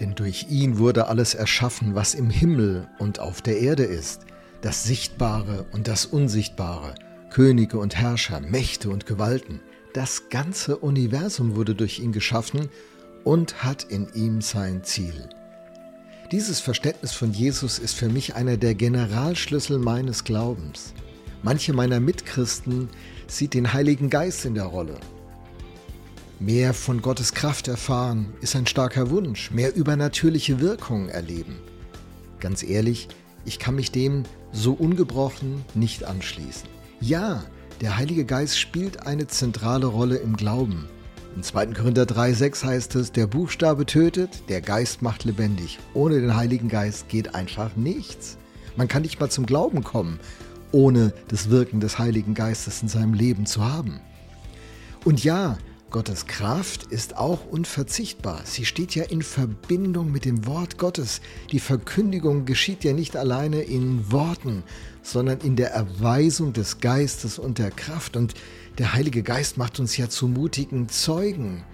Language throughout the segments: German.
Denn durch ihn wurde alles erschaffen, was im Himmel und auf der Erde ist, das Sichtbare und das Unsichtbare, Könige und Herrscher, Mächte und Gewalten. Das ganze Universum wurde durch ihn geschaffen und hat in ihm sein Ziel. Dieses Verständnis von Jesus ist für mich einer der Generalschlüssel meines Glaubens. Manche meiner Mitchristen sieht den Heiligen Geist in der Rolle Mehr von Gottes Kraft erfahren ist ein starker Wunsch, mehr übernatürliche Wirkungen erleben. Ganz ehrlich, ich kann mich dem so ungebrochen nicht anschließen. Ja, der Heilige Geist spielt eine zentrale Rolle im Glauben. In 2. Korinther 3,6 heißt es, der Buchstabe tötet, der Geist macht lebendig. Ohne den Heiligen Geist geht einfach nichts. Man kann nicht mal zum Glauben kommen, ohne das Wirken des Heiligen Geistes in seinem Leben zu haben. Und ja, Gottes Kraft ist auch unverzichtbar. Sie steht ja in Verbindung mit dem Wort Gottes. Die Verkündigung geschieht ja nicht alleine in Worten, sondern in der Erweisung des Geistes und der Kraft. Und der Heilige Geist macht uns ja zu mutigen Zeugen.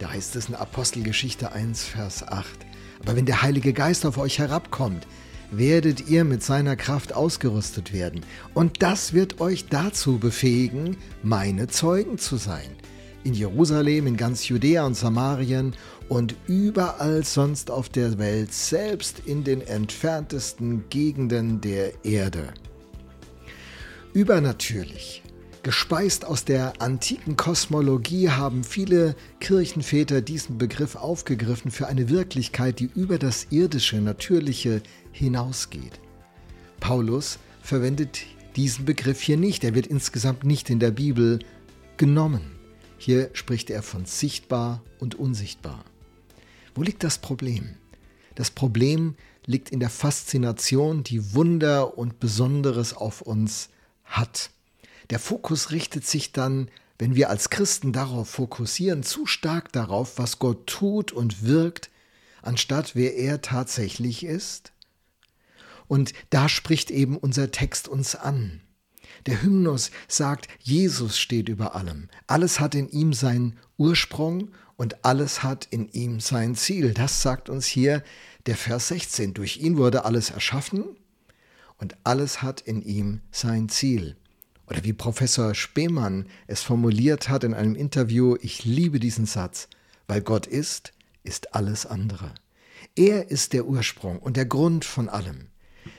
Da heißt es in Apostelgeschichte 1, Vers 8. Aber wenn der Heilige Geist auf euch herabkommt, werdet ihr mit seiner Kraft ausgerüstet werden. Und das wird euch dazu befähigen, meine Zeugen zu sein in Jerusalem, in ganz Judäa und Samarien und überall sonst auf der Welt, selbst in den entferntesten Gegenden der Erde. Übernatürlich. Gespeist aus der antiken Kosmologie haben viele Kirchenväter diesen Begriff aufgegriffen für eine Wirklichkeit, die über das irdische, natürliche hinausgeht. Paulus verwendet diesen Begriff hier nicht, er wird insgesamt nicht in der Bibel genommen. Hier spricht er von sichtbar und unsichtbar. Wo liegt das Problem? Das Problem liegt in der Faszination, die Wunder und Besonderes auf uns hat. Der Fokus richtet sich dann, wenn wir als Christen darauf fokussieren, zu stark darauf, was Gott tut und wirkt, anstatt wer er tatsächlich ist. Und da spricht eben unser Text uns an. Der Hymnus sagt, Jesus steht über allem. Alles hat in ihm seinen Ursprung und alles hat in ihm sein Ziel. Das sagt uns hier der Vers 16. Durch ihn wurde alles erschaffen und alles hat in ihm sein Ziel. Oder wie Professor Spemann es formuliert hat in einem Interview, ich liebe diesen Satz, weil Gott ist, ist alles andere. Er ist der Ursprung und der Grund von allem,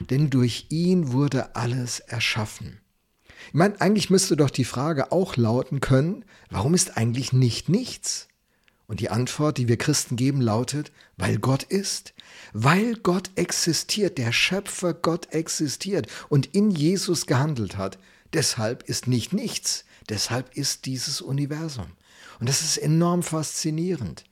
denn durch ihn wurde alles erschaffen. Ich meine, eigentlich müsste doch die Frage auch lauten können, warum ist eigentlich nicht nichts? Und die Antwort, die wir Christen geben, lautet, weil Gott ist. Weil Gott existiert, der Schöpfer Gott existiert und in Jesus gehandelt hat. Deshalb ist nicht nichts. Deshalb ist dieses Universum. Und das ist enorm faszinierend.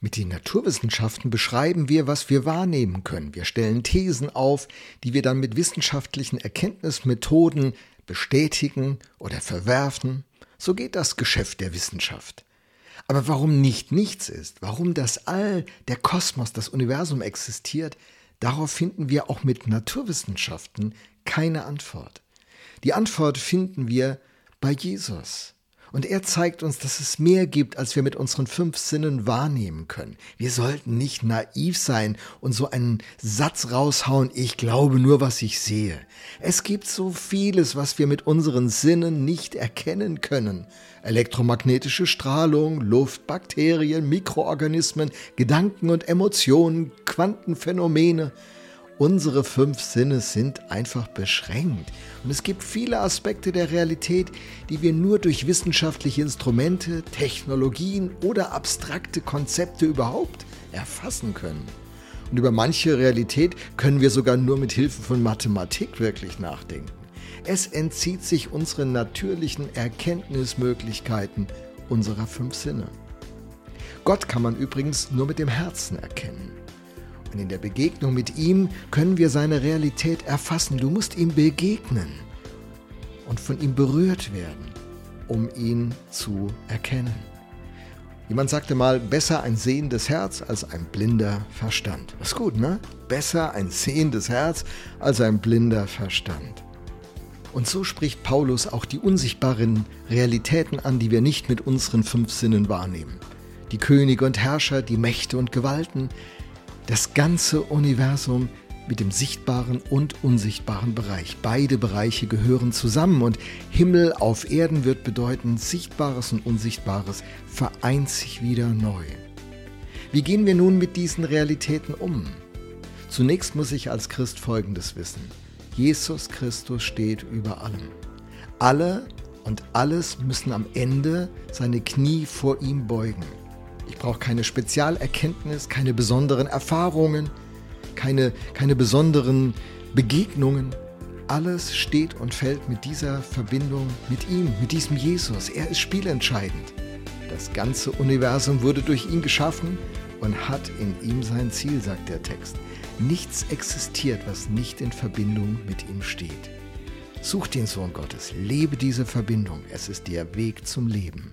Mit den Naturwissenschaften beschreiben wir, was wir wahrnehmen können. Wir stellen Thesen auf, die wir dann mit wissenschaftlichen Erkenntnismethoden bestätigen oder verwerfen. So geht das Geschäft der Wissenschaft. Aber warum nicht nichts ist, warum das All, der Kosmos, das Universum existiert, darauf finden wir auch mit Naturwissenschaften keine Antwort. Die Antwort finden wir bei Jesus. Und er zeigt uns, dass es mehr gibt, als wir mit unseren fünf Sinnen wahrnehmen können. Wir sollten nicht naiv sein und so einen Satz raushauen, ich glaube nur, was ich sehe. Es gibt so vieles, was wir mit unseren Sinnen nicht erkennen können. Elektromagnetische Strahlung, Luft, Bakterien, Mikroorganismen, Gedanken und Emotionen, Quantenphänomene. Unsere fünf Sinne sind einfach beschränkt. Und es gibt viele Aspekte der Realität, die wir nur durch wissenschaftliche Instrumente, Technologien oder abstrakte Konzepte überhaupt erfassen können. Und über manche Realität können wir sogar nur mit Hilfe von Mathematik wirklich nachdenken. Es entzieht sich unseren natürlichen Erkenntnismöglichkeiten unserer fünf Sinne. Gott kann man übrigens nur mit dem Herzen erkennen. Und in der Begegnung mit ihm können wir seine Realität erfassen. Du musst ihm begegnen und von ihm berührt werden, um ihn zu erkennen. Jemand sagte mal, besser ein sehendes Herz als ein blinder Verstand. Das ist gut, ne? Besser ein sehendes Herz als ein blinder Verstand. Und so spricht Paulus auch die unsichtbaren Realitäten an, die wir nicht mit unseren fünf Sinnen wahrnehmen. Die Könige und Herrscher, die Mächte und Gewalten, Das ganze Universum mit dem sichtbaren und unsichtbaren Bereich. Beide Bereiche gehören zusammen und Himmel auf Erden wird bedeuten, Sichtbares und Unsichtbares vereint sich wieder neu. Wie gehen wir nun mit diesen Realitäten um? Zunächst muss ich als Christ Folgendes wissen. Jesus Christus steht über allem. Alle und alles müssen am Ende seine Knie vor ihm beugen. Ich brauche keine Spezialerkenntnis, keine besonderen Erfahrungen, keine, keine besonderen Begegnungen. Alles steht und fällt mit dieser Verbindung mit ihm, mit diesem Jesus. Er ist spielentscheidend. Das ganze Universum wurde durch ihn geschaffen und hat in ihm sein Ziel, sagt der Text. Nichts existiert, was nicht in Verbindung mit ihm steht. Such den Sohn Gottes, lebe diese Verbindung, es ist der Weg zum Leben.